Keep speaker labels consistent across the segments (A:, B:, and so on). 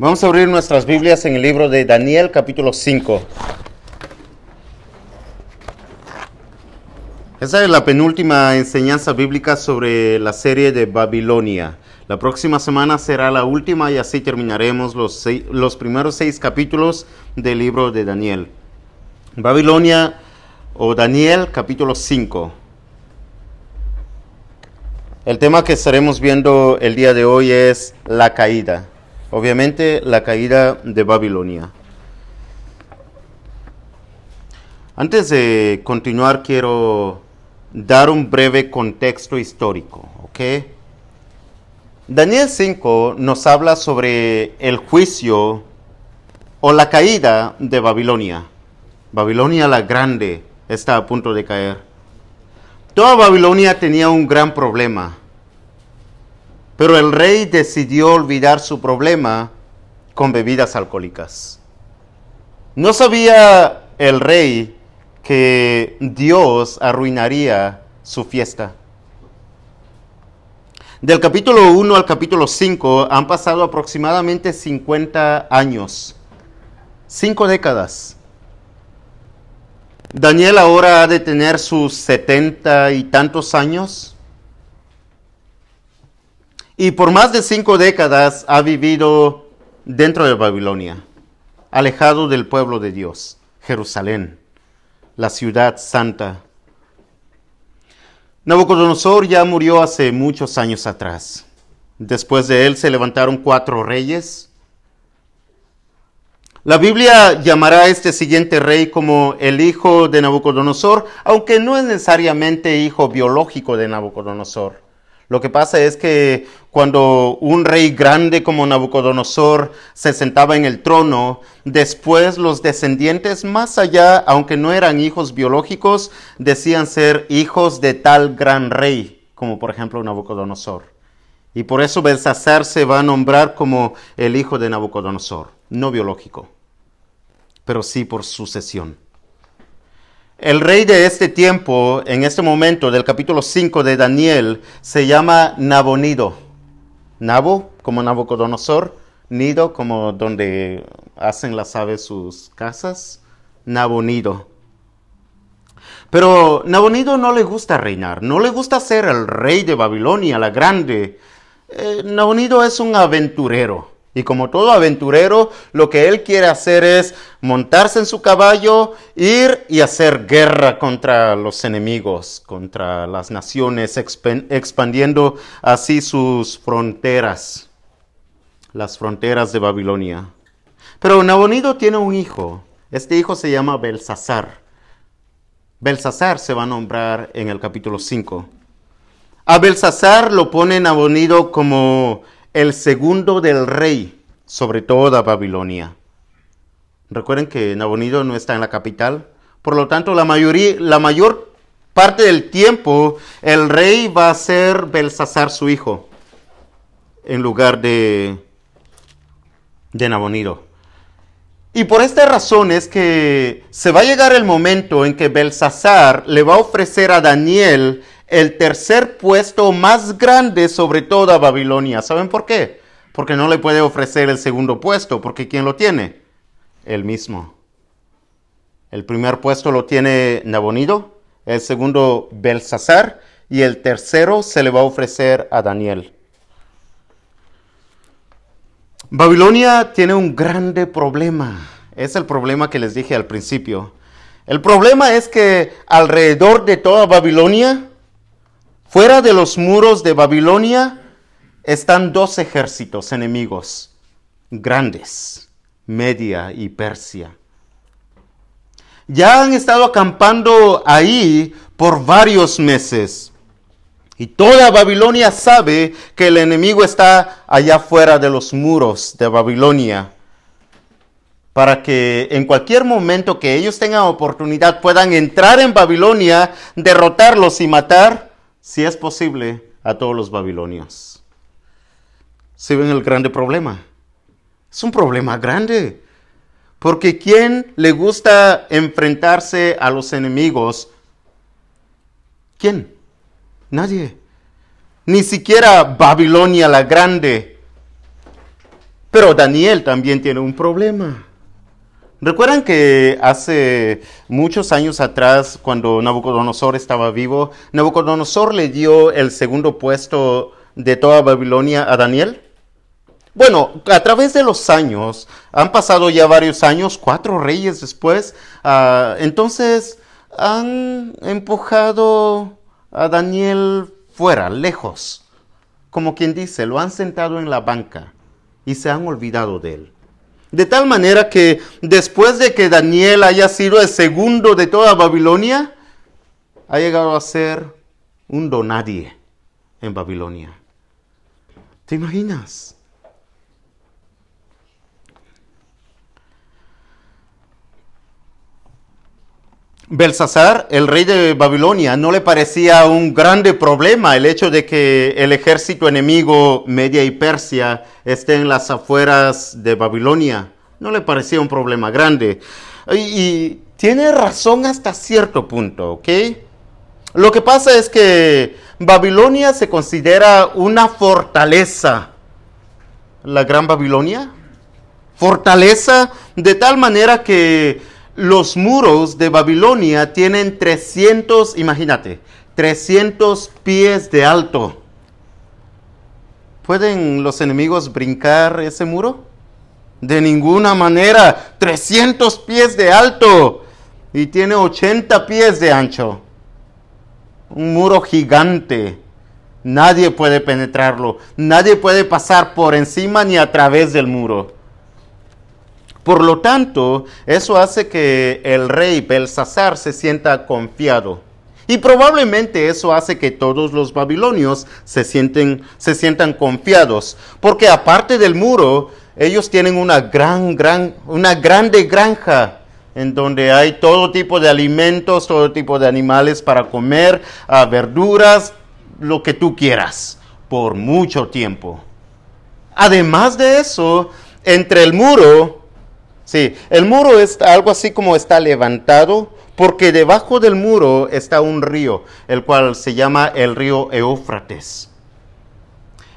A: Vamos a abrir nuestras Biblias en el libro de Daniel capítulo 5. Esa es la penúltima enseñanza bíblica sobre la serie de Babilonia. La próxima semana será la última y así terminaremos los, primeros seis capítulos del libro de Daniel. Babilonia o Daniel capítulo 5. El tema que estaremos viendo el día de hoy es la caída. Obviamente la caída de Babilonia. Antes de continuar quiero dar un breve contexto histórico. Daniel 5 nos habla sobre el juicio o la caída de Babilonia. Babilonia la grande está a punto de caer. Toda Babilonia tenía un gran problema. Pero el rey decidió olvidar su problema con bebidas alcohólicas. No sabía el rey que Dios arruinaría su fiesta. Del capítulo 1 al capítulo 5 han pasado aproximadamente 50 años, cinco décadas. Daniel ahora ha de tener sus setenta y tantos años. Y por más de cinco décadas ha vivido dentro de Babilonia, alejado del pueblo de Dios, Jerusalén, la ciudad santa. Nabucodonosor ya murió hace muchos años atrás. Después de él se levantaron cuatro reyes. La Biblia llamará a este siguiente rey como el hijo de Nabucodonosor, aunque no es necesariamente hijo biológico de Nabucodonosor. Lo que pasa es que cuando un rey grande como Nabucodonosor se sentaba en el trono, después los descendientes más allá, aunque no eran hijos biológicos, decían ser hijos de tal gran rey, como por ejemplo Nabucodonosor. Y por eso Belsasar se va a nombrar como el hijo de Nabucodonosor, no biológico, pero sí por sucesión. El rey de este tiempo, en este momento del capítulo 5 de Daniel, se llama Nabonido. Nabo, como Nabucodonosor, nido, como donde hacen las aves sus casas, Nabonido. Pero Nabonido no le gusta reinar, no le gusta ser el rey de Babilonia, la grande. Eh, Nabonido es un aventurero. Y como todo aventurero, lo que él quiere hacer es montarse en su caballo, ir y hacer guerra contra los enemigos, contra las naciones, expandiendo así sus fronteras, las fronteras de Babilonia. Pero Nabonido tiene un hijo. Este hijo se llama Belsasar. Belsasar se va a nombrar en el capítulo 5. A Belsasar lo pone Nabonido como el segundo del rey sobre toda Babilonia. Recuerden que Nabonido no está en la capital, por lo tanto la mayoría, la mayor parte del tiempo el rey va a ser Belsasar su hijo en lugar de de Nabonido. Y por esta razón es que se va a llegar el momento en que Belsasar le va a ofrecer a Daniel el tercer puesto más grande sobre toda Babilonia. ¿Saben por qué? Porque no le puede ofrecer el segundo puesto, porque ¿quién lo tiene? Él mismo. El primer puesto lo tiene Nabonido, el segundo Belsasar y el tercero se le va a ofrecer a Daniel. Babilonia tiene un grande problema. Es el problema que les dije al principio. El problema es que alrededor de toda Babilonia Fuera de los muros de Babilonia están dos ejércitos enemigos grandes, Media y Persia. Ya han estado acampando ahí por varios meses. Y toda Babilonia sabe que el enemigo está allá fuera de los muros de Babilonia. Para que en cualquier momento que ellos tengan oportunidad puedan entrar en Babilonia, derrotarlos y matar si es posible, a todos los babilonios. ¿Se ven el grande problema? Es un problema grande. Porque ¿quién le gusta enfrentarse a los enemigos? ¿Quién? Nadie. Ni siquiera Babilonia la grande. Pero Daniel también tiene un problema. ¿Recuerdan que hace muchos años atrás, cuando Nabucodonosor estaba vivo, Nabucodonosor le dio el segundo puesto de toda Babilonia a Daniel? Bueno, a través de los años, han pasado ya varios años, cuatro reyes después, uh, entonces han empujado a Daniel fuera, lejos, como quien dice, lo han sentado en la banca y se han olvidado de él. De tal manera que después de que Daniel haya sido el segundo de toda Babilonia, ha llegado a ser un donadie en Babilonia. ¿Te imaginas? Belsasar, el rey de Babilonia, no le parecía un grande problema el hecho de que el ejército enemigo Media y Persia esté en las afueras de Babilonia. No le parecía un problema grande. Y, y tiene razón hasta cierto punto, ¿ok? Lo que pasa es que Babilonia se considera una fortaleza. La Gran Babilonia. Fortaleza de tal manera que los muros de Babilonia tienen 300, imagínate, 300 pies de alto. ¿Pueden los enemigos brincar ese muro? De ninguna manera. 300 pies de alto y tiene 80 pies de ancho. Un muro gigante. Nadie puede penetrarlo. Nadie puede pasar por encima ni a través del muro. Por lo tanto, eso hace que el rey Belsasar se sienta confiado. Y probablemente eso hace que todos los babilonios se, sienten, se sientan confiados. Porque aparte del muro, ellos tienen una gran, gran, una grande granja en donde hay todo tipo de alimentos, todo tipo de animales para comer, ah, verduras, lo que tú quieras, por mucho tiempo. Además de eso, entre el muro Sí, el muro es algo así como está levantado, porque debajo del muro está un río, el cual se llama el río Éufrates.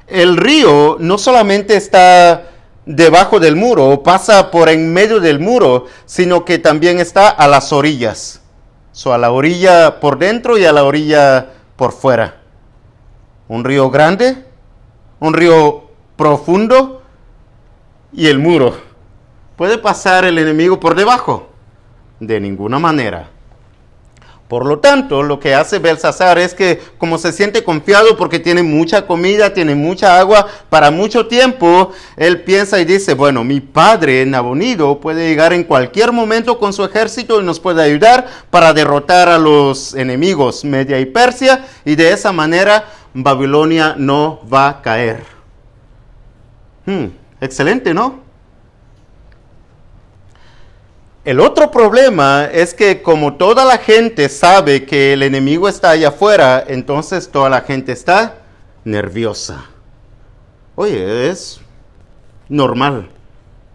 A: El río no solamente está debajo del muro, pasa por en medio del muro, sino que también está a las orillas. So, a la orilla por dentro y a la orilla por fuera. Un río grande, un río profundo y el muro. ¿Puede pasar el enemigo por debajo? De ninguna manera. Por lo tanto, lo que hace Belsasar es que como se siente confiado porque tiene mucha comida, tiene mucha agua para mucho tiempo, él piensa y dice, bueno, mi padre Nabonido puede llegar en cualquier momento con su ejército y nos puede ayudar para derrotar a los enemigos Media y Persia y de esa manera Babilonia no va a caer. Hmm, excelente, ¿no? El otro problema es que como toda la gente sabe que el enemigo está allá afuera, entonces toda la gente está nerviosa. Oye, es normal,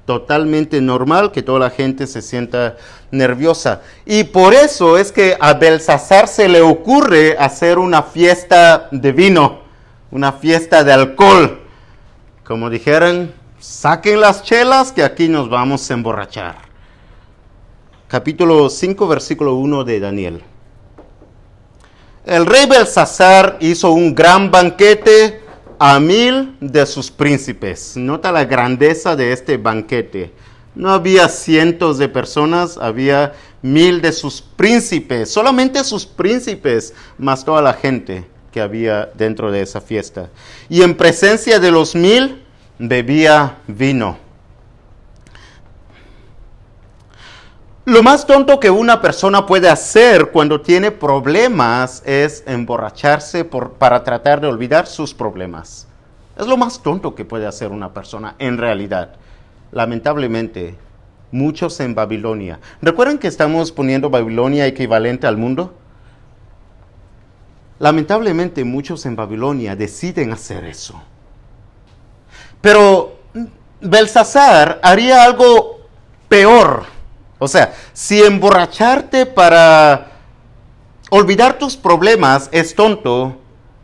A: totalmente normal que toda la gente se sienta nerviosa. Y por eso es que a Belsasar se le ocurre hacer una fiesta de vino, una fiesta de alcohol. Como dijeran, saquen las chelas que aquí nos vamos a emborrachar capítulo 5, versículo 1 de Daniel. El rey Belsasar hizo un gran banquete a mil de sus príncipes. Nota la grandeza de este banquete. No había cientos de personas, había mil de sus príncipes, solamente sus príncipes, más toda la gente que había dentro de esa fiesta. Y en presencia de los mil bebía vino Lo más tonto que una persona puede hacer cuando tiene problemas es emborracharse por, para tratar de olvidar sus problemas. Es lo más tonto que puede hacer una persona en realidad. Lamentablemente, muchos en Babilonia. ¿Recuerdan que estamos poniendo Babilonia equivalente al mundo? Lamentablemente muchos en Babilonia deciden hacer eso. Pero Belsasar haría algo peor o sea, si emborracharte para olvidar tus problemas es tonto,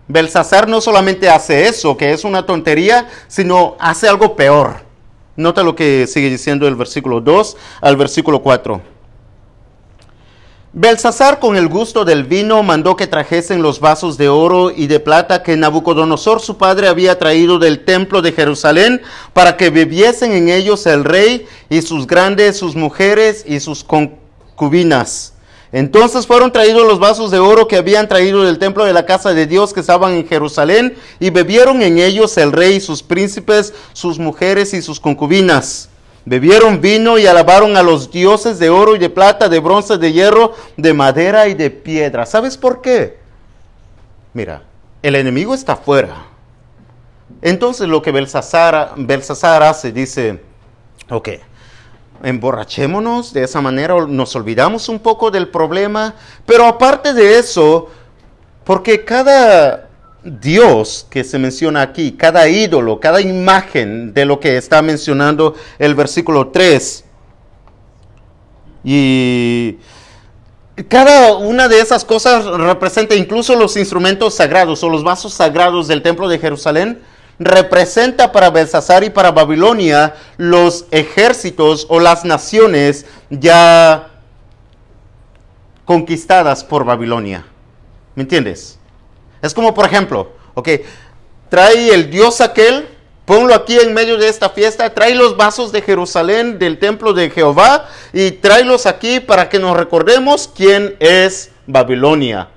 A: Belsasar no solamente hace eso, que es una tontería, sino hace algo peor. Nota lo que sigue diciendo el versículo 2 al versículo 4. Belsasar con el gusto del vino mandó que trajesen los vasos de oro y de plata que Nabucodonosor su padre había traído del templo de Jerusalén para que bebiesen en ellos el rey y sus grandes, sus mujeres y sus concubinas. Entonces fueron traídos los vasos de oro que habían traído del templo de la casa de Dios que estaban en Jerusalén y bebieron en ellos el rey sus príncipes, sus mujeres y sus concubinas. Bebieron vino y alabaron a los dioses de oro y de plata, de bronce, de hierro, de madera y de piedra. ¿Sabes por qué? Mira, el enemigo está afuera. Entonces lo que Belsasar, Belsasar hace, dice, ok, emborrachémonos de esa manera, nos olvidamos un poco del problema, pero aparte de eso, porque cada Dios que se menciona aquí, cada ídolo, cada imagen de lo que está mencionando el versículo 3. Y cada una de esas cosas representa incluso los instrumentos sagrados o los vasos sagrados del templo de Jerusalén. Representa para Belsasar y para Babilonia los ejércitos o las naciones ya conquistadas por Babilonia. ¿Me entiendes? Es como, por ejemplo, ok, trae el dios aquel, ponlo aquí en medio de esta fiesta, trae los vasos de Jerusalén, del templo de Jehová, y tráelos aquí para que nos recordemos quién es Babilonia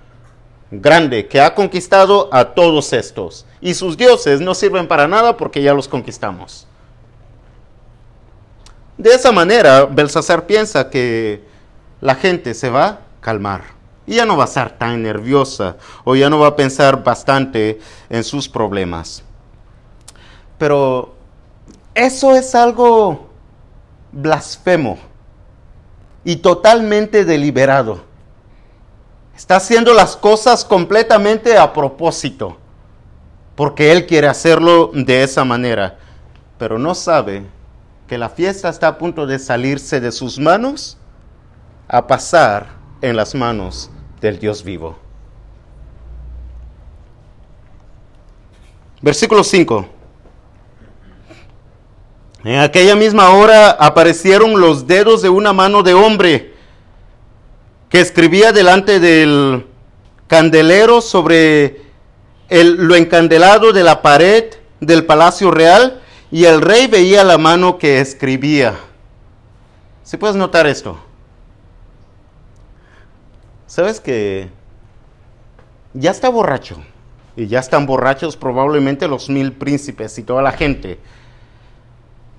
A: grande que ha conquistado a todos estos. Y sus dioses no sirven para nada porque ya los conquistamos. De esa manera, Belsasar piensa que la gente se va a calmar y ya no va a estar tan nerviosa o ya no va a pensar bastante en sus problemas. Pero eso es algo blasfemo y totalmente deliberado. Está haciendo las cosas completamente a propósito, porque él quiere hacerlo de esa manera, pero no sabe que la fiesta está a punto de salirse de sus manos a pasar en las manos del Dios vivo. Versículo 5. En aquella misma hora aparecieron los dedos de una mano de hombre que escribía delante del candelero sobre el, lo encandelado de la pared del palacio real y el rey veía la mano que escribía. ¿Se puedes notar esto? ¿Sabes que ya está borracho? Y ya están borrachos probablemente los mil príncipes y toda la gente.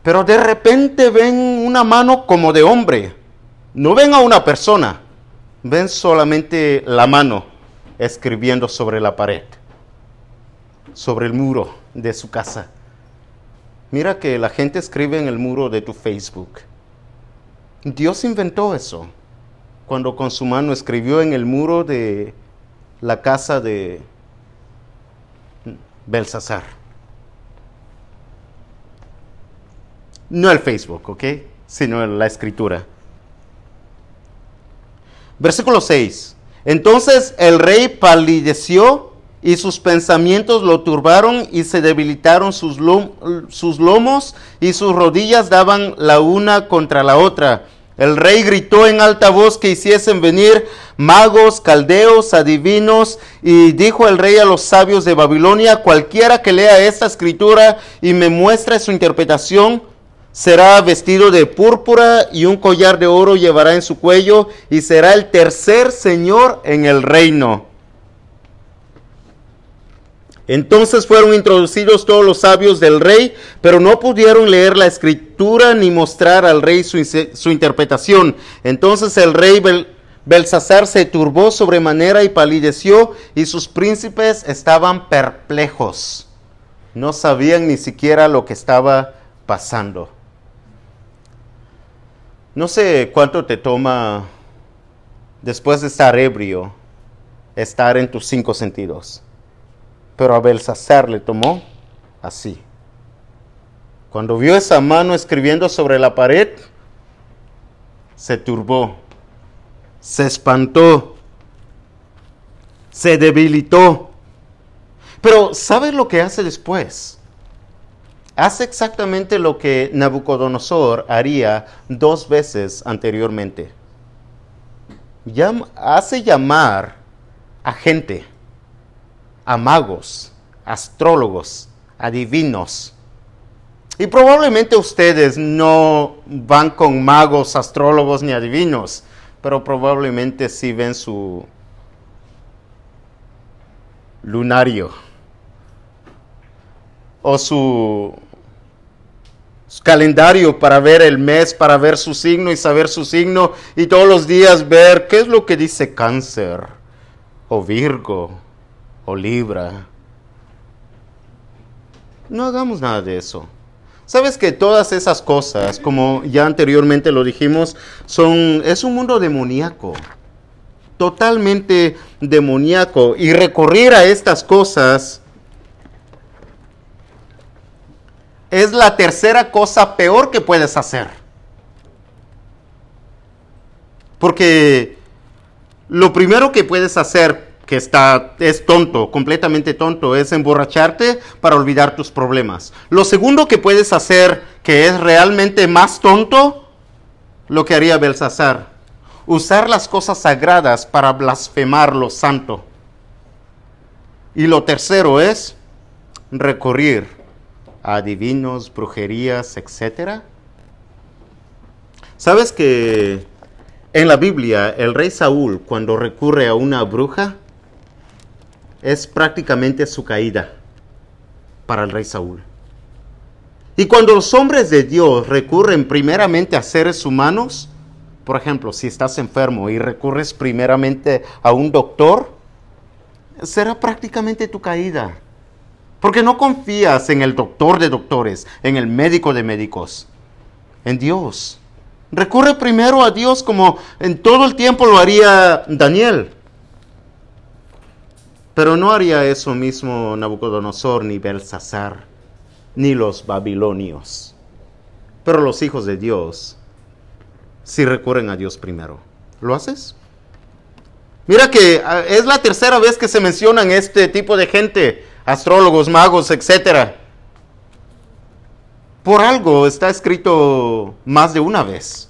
A: Pero de repente ven una mano como de hombre. No ven a una persona. Ven solamente la mano escribiendo sobre la pared. Sobre el muro de su casa. Mira que la gente escribe en el muro de tu Facebook. Dios inventó eso cuando con su mano escribió en el muro de la casa de Belsasar. No el Facebook, ¿ok? Sino la escritura. Versículo 6. Entonces el rey palideció y sus pensamientos lo turbaron y se debilitaron sus, sus lomos y sus rodillas daban la una contra la otra el rey gritó en alta voz que hiciesen venir magos, caldeos, adivinos, y dijo el rey a los sabios de Babilonia, cualquiera que lea esta escritura y me muestre su interpretación, será vestido de púrpura y un collar de oro llevará en su cuello y será el tercer señor en el reino. Entonces fueron introducidos todos los sabios del rey, pero no pudieron leer la escritura ni mostrar al rey su, interpretación. Entonces el rey Belsasar se turbó sobremanera y palideció, y sus príncipes estaban perplejos. No sabían ni siquiera lo que estaba pasando. No sé cuánto te toma después de estar ebrio estar en tus cinco sentidos. Pero a Belsasar le tomó así. Cuando vio esa mano escribiendo sobre la pared, se turbó, se espantó, se debilitó. Pero ¿sabes lo que hace después? hace exactamente lo que Nabucodonosor haría dos veces anteriormente. hace llamar a gente, a magos, astrólogos, adivinos. Y probablemente ustedes no van con magos, astrólogos ni adivinos, pero probablemente sí ven su lunario o su, calendario para ver el mes, para ver su signo y saber su signo y todos los días ver qué es lo que dice cáncer o Virgo o Libra. No hagamos nada de eso. Sabes que todas esas cosas, como ya anteriormente lo dijimos, son es un mundo demoníaco. Totalmente demoníaco y recurrir a estas cosas es la tercera cosa peor que puedes hacer. Porque lo primero que puedes hacer que está, es tonto, completamente tonto, es emborracharte para olvidar tus problemas. Lo segundo que puedes hacer, que es realmente más tonto, lo que haría Belsasar, usar las cosas sagradas para blasfemar lo santo. Y lo tercero es recurrir a adivinos, brujerías, etc. ¿Sabes que en la Biblia el rey Saúl cuando recurre a una bruja, es prácticamente su caída para el rey Saúl. Y cuando los hombres de Dios recurren primeramente a seres humanos, por ejemplo, si estás enfermo y recurres primeramente a un doctor, será prácticamente tu caída. Porque no confías en el doctor de doctores, en el médico de médicos, en Dios. Recurre primero a Dios como en todo el tiempo lo haría Daniel. Pero no haría eso mismo Nabucodonosor, ni Belsasar, ni los babilonios. Pero los hijos de Dios sí recurren a Dios primero. ¿Lo haces? Mira que ah, es la tercera vez que se mencionan este tipo de gente, astrólogos, magos, etc. Por algo está escrito más de una vez,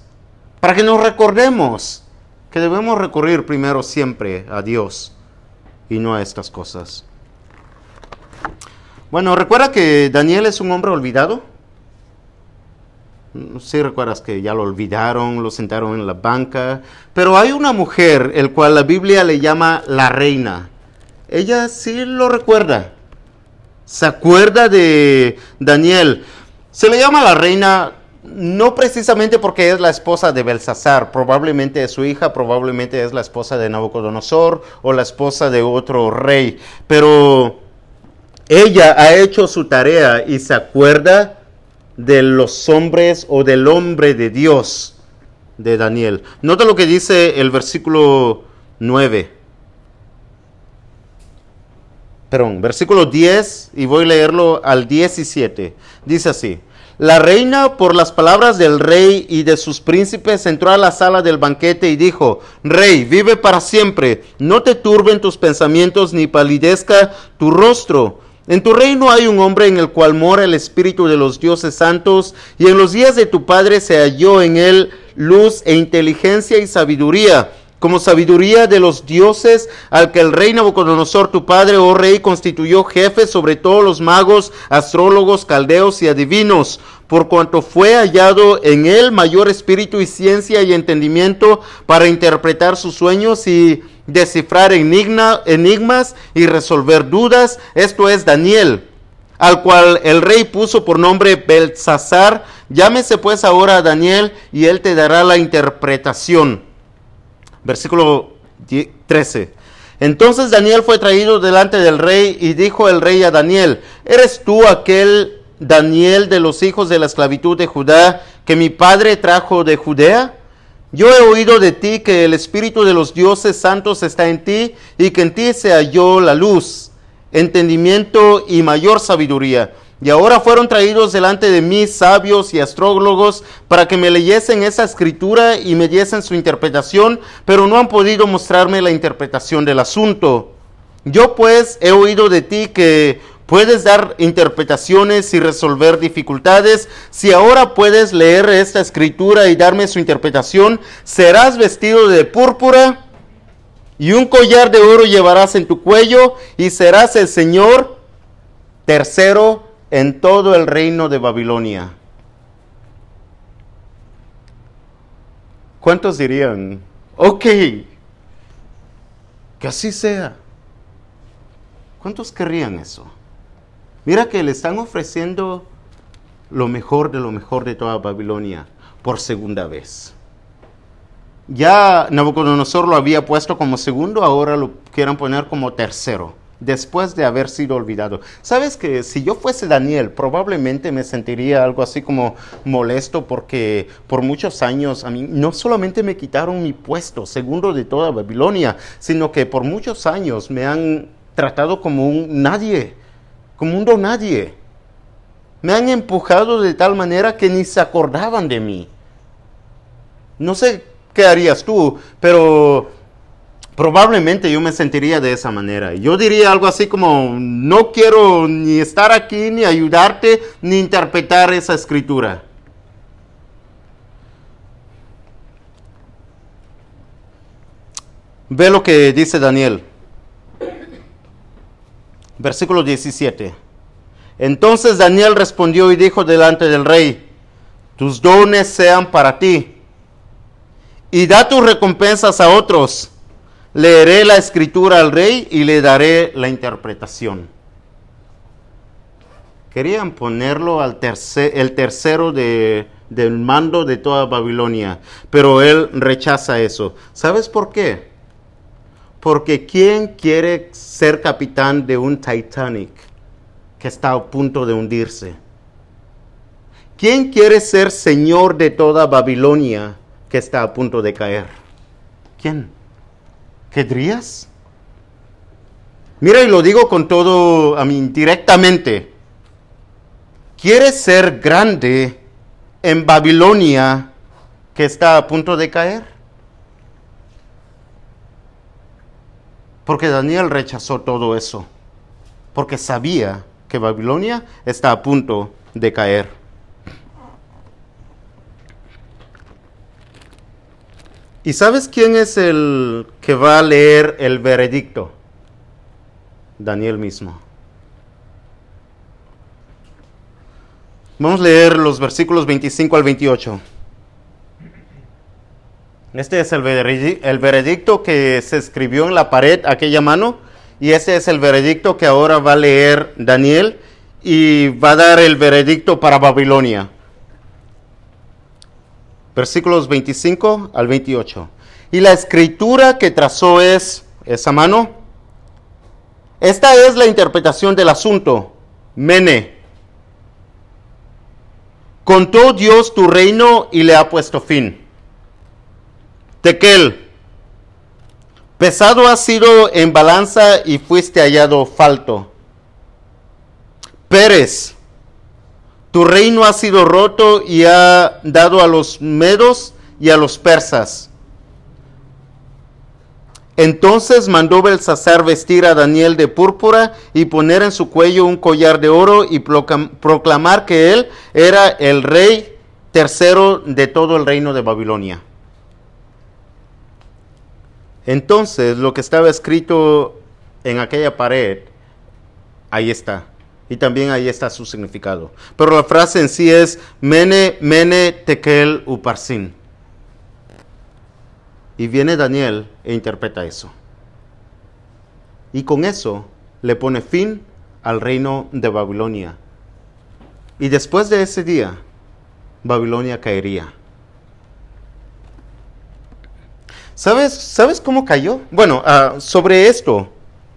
A: para que nos recordemos que debemos recurrir primero siempre a Dios y no a estas cosas. Bueno, recuerda que Daniel es un hombre olvidado. Sí recuerdas que ya lo olvidaron, lo sentaron en la banca, pero hay una mujer, el cual la Biblia le llama la reina. Ella sí lo recuerda. Se acuerda de Daniel. Se le llama la reina no precisamente porque es la esposa de Belsasar, probablemente es su hija, probablemente es la esposa de Nabucodonosor o la esposa de otro rey, pero ella ha hecho su tarea y se acuerda de los hombres o del hombre de Dios de Daniel. Nota lo que dice el versículo 9. Perdón, versículo 10 y voy a leerlo al 17. Dice así. La reina, por las palabras del rey y de sus príncipes, entró a la sala del banquete y dijo, Rey, vive para siempre, no te turben tus pensamientos ni palidezca tu rostro. En tu reino hay un hombre en el cual mora el espíritu de los dioses santos, y en los días de tu padre se halló en él luz e inteligencia y sabiduría como sabiduría de los dioses, al que el rey Nabucodonosor, tu padre, oh rey, constituyó jefe sobre todos los magos, astrólogos, caldeos y adivinos, por cuanto fue hallado en él mayor espíritu y ciencia y entendimiento para interpretar sus sueños y descifrar enigmas y resolver dudas. Esto es Daniel, al cual el rey puso por nombre Belsasar. Llámese pues ahora a Daniel y él te dará la interpretación. Versículo 13. Entonces Daniel fue traído delante del rey y dijo el rey a Daniel, ¿eres tú aquel Daniel de los hijos de la esclavitud de Judá que mi padre trajo de Judea? Yo he oído de ti que el espíritu de los dioses santos está en ti y que en ti se halló la luz, entendimiento y mayor sabiduría. Y ahora fueron traídos delante de mí sabios y astrólogos para que me leyesen esa escritura y me diesen su interpretación, pero no han podido mostrarme la interpretación del asunto. Yo pues he oído de ti que puedes dar interpretaciones y resolver dificultades, si ahora puedes leer esta escritura y darme su interpretación, serás vestido de púrpura y un collar de oro llevarás en tu cuello y serás el Señor tercero en todo el reino de Babilonia. ¿Cuántos dirían, ok, que así sea? ¿Cuántos querrían eso? Mira que le están ofreciendo lo mejor de lo mejor de toda Babilonia por segunda vez. Ya Nabucodonosor lo había puesto como segundo, ahora lo quieren poner como tercero después de haber sido olvidado. Sabes que si yo fuese Daniel, probablemente me sentiría algo así como molesto porque por muchos años a mí no solamente me quitaron mi puesto, segundo de toda Babilonia, sino que por muchos años me han tratado como un nadie, como un don nadie. Me han empujado de tal manera que ni se acordaban de mí. No sé qué harías tú, pero probablemente yo me sentiría de esa manera. Yo diría algo así como, no quiero ni estar aquí, ni ayudarte, ni interpretar esa escritura. Ve lo que dice Daniel. Versículo 17. Entonces Daniel respondió y dijo delante del rey, tus dones sean para ti, y da tus recompensas a otros leeré la escritura al rey y le daré la interpretación. Querían ponerlo al tercero de, del mando de toda Babilonia, pero él rechaza eso. ¿Sabes por qué? Porque ¿quién quiere ser capitán de un Titanic que está a punto de hundirse? ¿Quién quiere ser señor de toda Babilonia que está a punto de caer? ¿Quién? ¿Querrías? Mira, y lo digo con todo, a mí, directamente. ¿Quieres ser grande en Babilonia que está a punto de caer? Porque Daniel rechazó todo eso, porque sabía que Babilonia está a punto de caer. ¿Y sabes quién es el que va a leer el veredicto? Daniel mismo. Vamos a leer los versículos 25 al 28. Este es el veredicto, que se escribió en la pared, aquella mano, y este es el veredicto que ahora va a leer Daniel y va a dar el veredicto para Babilonia versículos 25 al 28. Y la escritura que trazó es esa mano. Esta es la interpretación del asunto. Mene. Contó Dios tu reino y le ha puesto fin. Tequel. Pesado has sido en balanza y fuiste hallado falto. Pérez. Tu reino ha sido roto y ha dado a los medos y a los persas. Entonces mandó Belsasar vestir a Daniel de púrpura y poner en su cuello un collar de oro y proclamar que él era el rey tercero de todo el reino de Babilonia. Entonces lo que estaba escrito en aquella pared, ahí está. Y también ahí está su significado. Pero la frase en sí es Mene, Mene, Tekel, Uparsin. Y viene Daniel e interpreta eso. Y con eso le pone fin al reino de Babilonia. Y después de ese día, Babilonia caería. ¿Sabes, ¿sabes cómo cayó? Bueno, ah, sobre esto,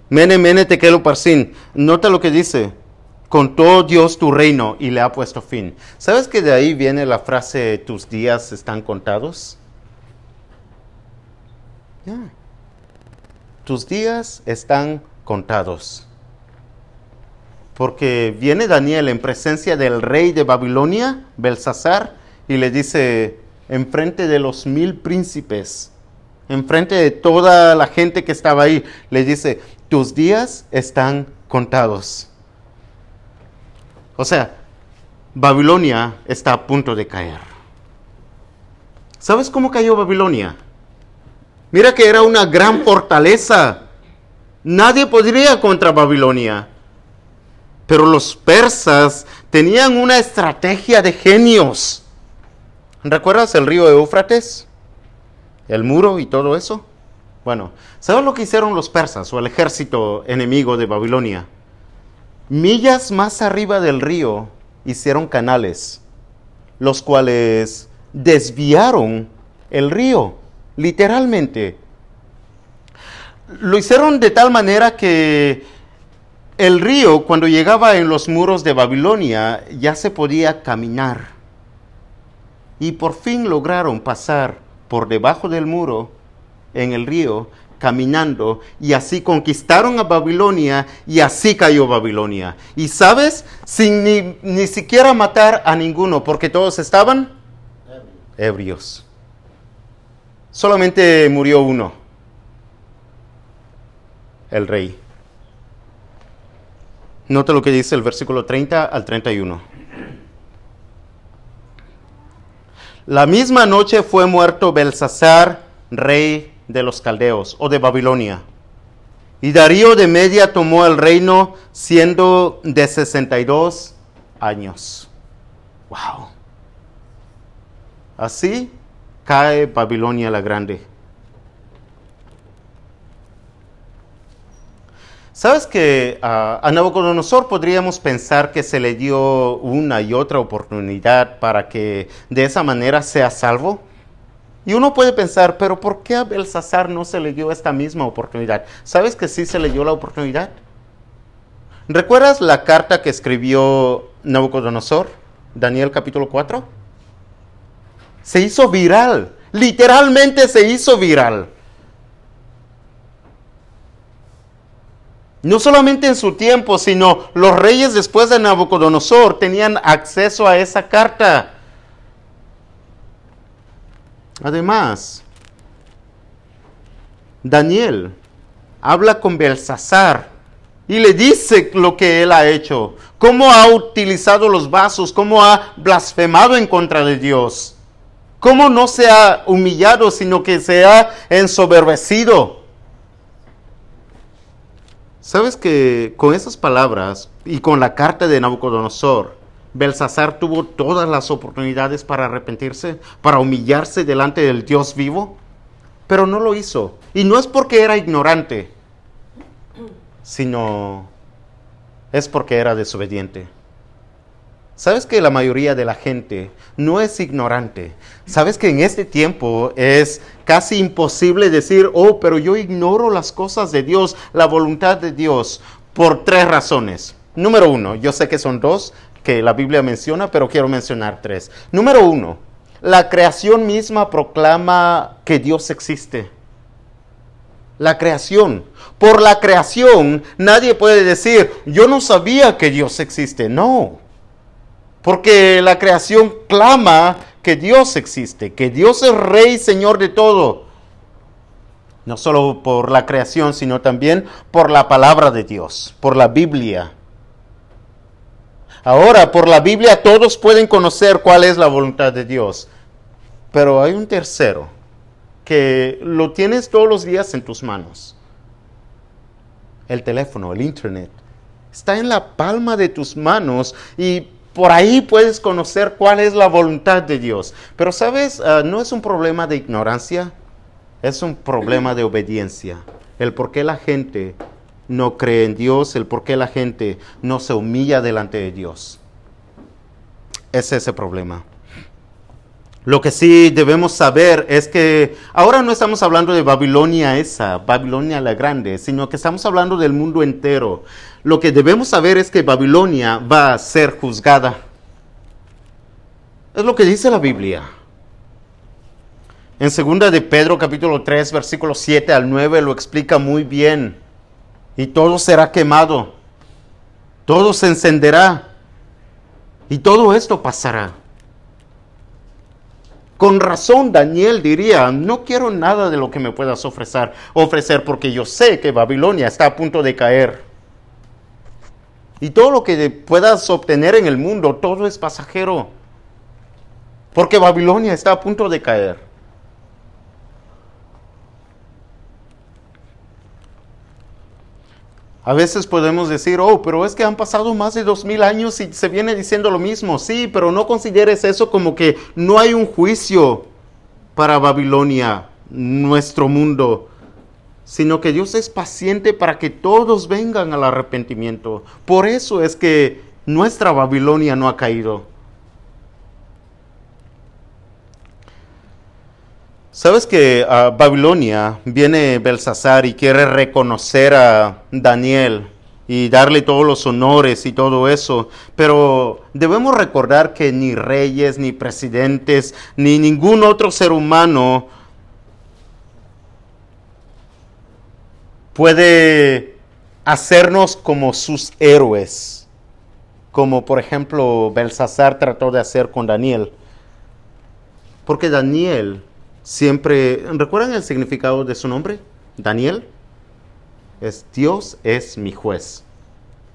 A: Mene, Mene, Tekel, Uparsin. Nota lo que dice contó Dios tu reino y le ha puesto fin. ¿Sabes que de ahí viene la frase tus días están contados? Tus días están contados. Porque viene Daniel en presencia del rey de Babilonia, Belsasar, y le dice, enfrente de los mil príncipes, enfrente de toda la gente que estaba ahí, le dice, tus días están contados. O sea, Babilonia está a punto de caer. ¿Sabes cómo cayó Babilonia? Mira que era una gran fortaleza. Nadie podría contra Babilonia. Pero los persas tenían una estrategia de genios. ¿Recuerdas el río Éufrates? El muro y todo eso. Bueno, ¿sabes lo que hicieron los persas o el ejército enemigo de Babilonia? Millas más arriba del río hicieron canales, los cuales desviaron el río, literalmente. Lo hicieron de tal manera que el río, cuando llegaba en los muros de Babilonia, ya se podía caminar. Y por fin lograron pasar por debajo del muro en el río caminando y así conquistaron a Babilonia y así cayó Babilonia. Y sabes, sin ni, ni siquiera matar a ninguno, porque todos estaban ebrios. Solamente murió uno, el rey. Nota lo que dice el versículo 30 al 31. La misma noche fue muerto Belsasar, rey de los caldeos o de Babilonia. Y Darío de Media tomó el reino siendo de 62 años. Wow. Así cae Babilonia la Grande. ¿Sabes que a Nabucodonosor podríamos pensar que se le dio una y otra oportunidad para que de esa manera sea salvo? Y uno puede pensar, pero ¿por qué a Belsasar no se le dio esta misma oportunidad? ¿Sabes que sí se le dio la oportunidad? ¿Recuerdas la carta que escribió Nabucodonosor? Daniel capítulo 4. Se hizo viral, literalmente se hizo viral. No solamente en su tiempo, sino los reyes después de Nabucodonosor tenían acceso a esa carta. Además, Daniel habla con Belsasar y le dice lo que él ha hecho, cómo ha utilizado los vasos, cómo ha blasfemado en contra de Dios, cómo no se ha humillado, sino que se ha ensoberbecido. ¿Sabes que con esas palabras y con la carta de Nabucodonosor, Belsasar tuvo todas las oportunidades para arrepentirse, para humillarse delante del Dios vivo, pero no lo hizo. Y no es porque era ignorante, sino es porque era desobediente. ¿Sabes que la mayoría de la gente no es ignorante? ¿Sabes que en este tiempo es casi imposible decir, oh, pero yo ignoro las cosas de Dios, la voluntad de Dios, por tres razones? Número uno, yo sé que son dos, que la Biblia menciona, pero quiero mencionar tres. Número uno, la creación misma proclama que Dios existe. La creación. Por la creación nadie puede decir, yo no sabía que Dios existe. No. Porque la creación clama que Dios existe, que Dios es rey, señor de todo. No solo por la creación, sino también por la palabra de Dios, por la Biblia. Ahora, por la Biblia todos pueden conocer cuál es la voluntad de Dios. Pero hay un tercero que lo tienes todos los días en tus manos. El teléfono, el internet. Está en la palma de tus manos y por ahí puedes conocer cuál es la voluntad de Dios. Pero sabes, ah, no es un problema de ignorancia, es un problema de obediencia. El por qué la gente no cree en Dios, el por qué la gente no se humilla delante de Dios. Es ese problema. Lo que sí debemos saber es que ahora no estamos hablando de Babilonia esa, Babilonia la grande, sino que estamos hablando del mundo entero. Lo que debemos saber es que Babilonia va a ser juzgada. Es lo que dice la Biblia. En segunda de Pedro capítulo 3 versículo 7 al 9 lo explica muy bien y todo será quemado, todo se encenderá y todo esto pasará. Con razón Daniel diría, no quiero nada de lo que me puedas ofrecer, ofrecer porque yo sé que Babilonia está a punto de caer. Y todo lo que puedas obtener en el mundo, todo es pasajero. Porque Babilonia está a punto de caer. A veces podemos decir, oh, pero es que han pasado más de dos mil años y se viene diciendo lo mismo. Sí, pero no consideres eso como que no hay un juicio para Babilonia, nuestro mundo, sino que Dios es paciente para que todos vengan al arrepentimiento. Por eso es que nuestra Babilonia no ha caído. Sabes que a Babilonia viene Belsasar y quiere reconocer a Daniel y darle todos los honores y todo eso, pero debemos recordar que ni reyes, ni presidentes, ni ningún otro ser humano puede hacernos como sus héroes, como por ejemplo Belsasar trató de hacer con Daniel. Porque Daniel siempre, ¿recuerdan el significado de su nombre? Daniel. Es Dios es mi juez.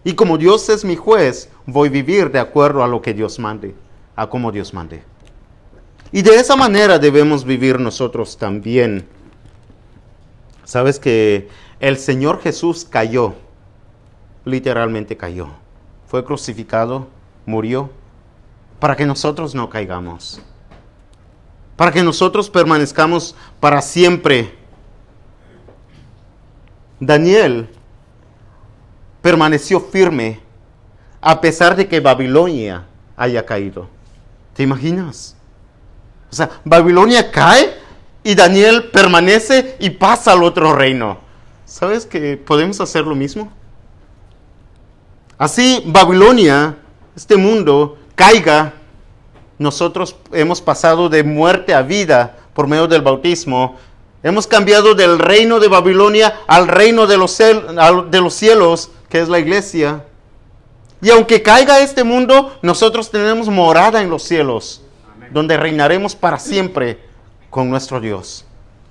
A: Y como Dios es mi juez, voy a vivir de acuerdo a lo que Dios mande, a como Dios mande. Y de esa manera debemos vivir nosotros también. Sabes que el Señor Jesús cayó, literalmente cayó. Fue crucificado, murió, para que nosotros no caigamos para que nosotros permanezcamos para siempre. Daniel permaneció firme a pesar de que Babilonia haya caído. ¿Te imaginas? O sea, Babilonia cae y Daniel permanece y pasa al otro reino. ¿Sabes que podemos hacer lo mismo? Así Babilonia, este mundo, caiga nosotros hemos pasado de muerte a vida por medio del bautismo. Hemos cambiado del reino de Babilonia al reino de los, de los cielos, que es la iglesia. Y aunque caiga este mundo, nosotros tenemos morada en los cielos, donde reinaremos para siempre con nuestro Dios,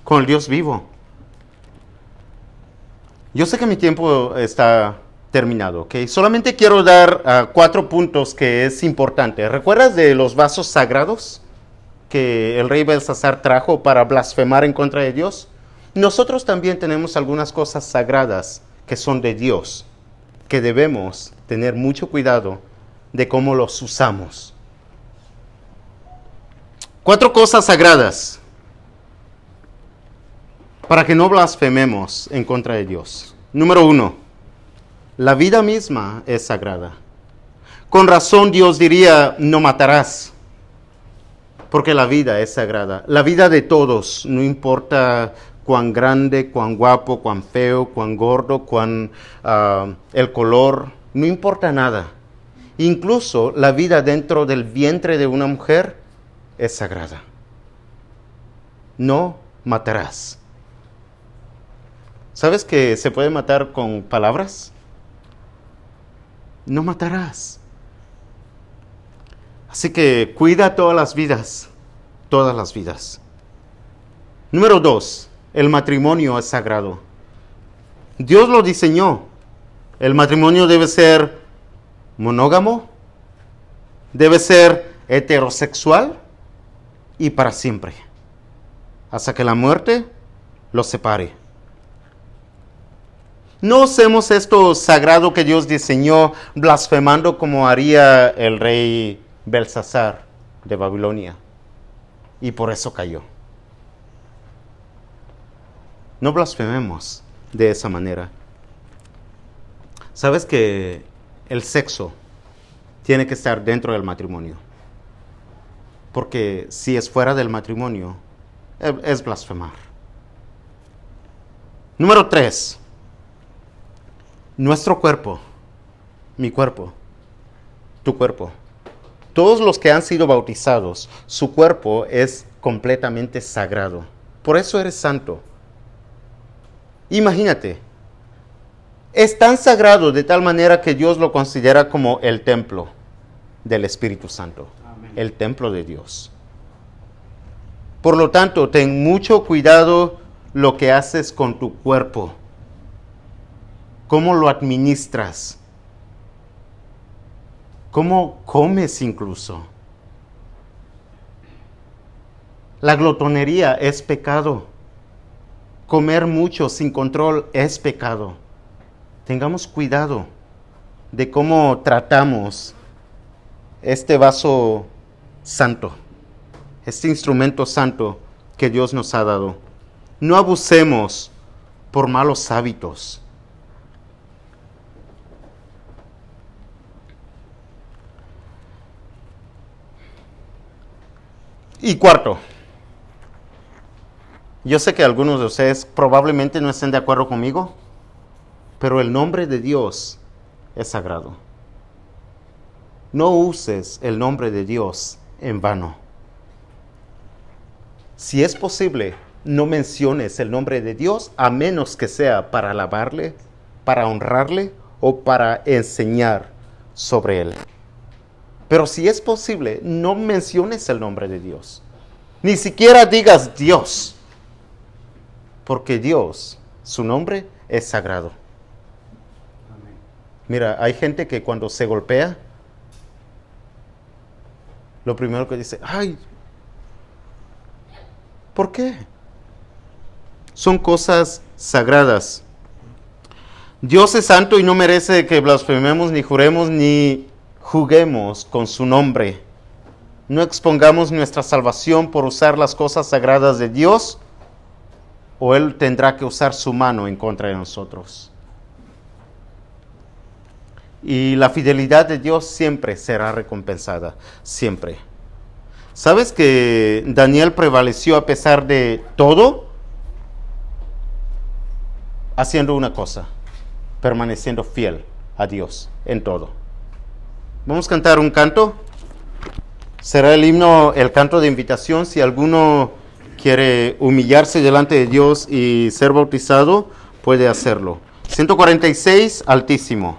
A: con el Dios vivo. Yo sé que mi tiempo está terminado, ¿ok? Solamente quiero dar ah, cuatro puntos que es importante. ¿Recuerdas de los vasos sagrados que el rey Belsasar trajo para blasfemar en contra de Dios? Nosotros también tenemos algunas cosas sagradas que son de Dios, que debemos tener mucho cuidado de cómo los usamos. Cuatro cosas sagradas para que no blasfememos en contra de Dios. Número uno, la vida misma es sagrada. Con razón Dios diría, no matarás, porque la vida es sagrada. La vida de todos, no importa cuán grande, cuán guapo, cuán feo, cuán gordo, cuán ah, el color, no importa nada. Incluso la vida dentro del vientre de una mujer es sagrada. No matarás. ¿Sabes que se puede matar con palabras? No matarás. Así que cuida todas las vidas, todas las vidas. Número dos, el matrimonio es sagrado. Dios lo diseñó. El matrimonio debe ser monógamo, debe ser heterosexual y para siempre, hasta que la muerte los separe. No hacemos esto sagrado que Dios diseñó blasfemando como haría el rey Belsasar de Babilonia. Y por eso cayó. No blasfememos de esa manera. Sabes que el sexo tiene que estar dentro del matrimonio. Porque si es fuera del matrimonio, es blasfemar. Número 3 nuestro cuerpo, mi cuerpo, tu cuerpo. Todos los que han sido bautizados, su cuerpo es completamente sagrado. Por eso eres santo. Imagínate, es tan sagrado de tal manera que Dios lo considera como el templo del Espíritu Santo, el templo de Dios. Por lo tanto, ten mucho cuidado lo que haces con tu cuerpo cómo lo administras. cómo comes incluso. La glotonería es pecado. Comer mucho sin control es pecado. Tengamos cuidado de cómo tratamos este vaso santo, este instrumento santo que Dios nos ha dado. No abusemos por malos hábitos. Y cuarto, yo sé que algunos de ustedes probablemente no estén de acuerdo conmigo, pero el nombre de Dios es sagrado. No uses el nombre de Dios en vano. Si es posible, no menciones el nombre de Dios a menos que sea para alabarle, para honrarle o para enseñar sobre él. Pero si es posible, no menciones el nombre de Dios. Ni siquiera digas Dios. Porque Dios, su nombre es sagrado. Mira, hay gente que cuando se golpea, lo primero que dice, ay, ¿por qué? Son cosas sagradas. Dios es santo y no merece que blasfememos, ni juremos, ni juguemos con su nombre. No expongamos nuestra salvación por usar las cosas sagradas de Dios, o Él tendrá que usar su mano en contra de nosotros. Y la fidelidad de Dios siempre será recompensada, siempre. ¿Sabes que Daniel prevaleció a pesar de todo? Haciendo una cosa, permaneciendo fiel a Dios en todo. Vamos a cantar un canto. Será el himno, el canto de invitación. Si alguno quiere humillarse delante de Dios y ser bautizado, puede hacerlo. 146, altísimo.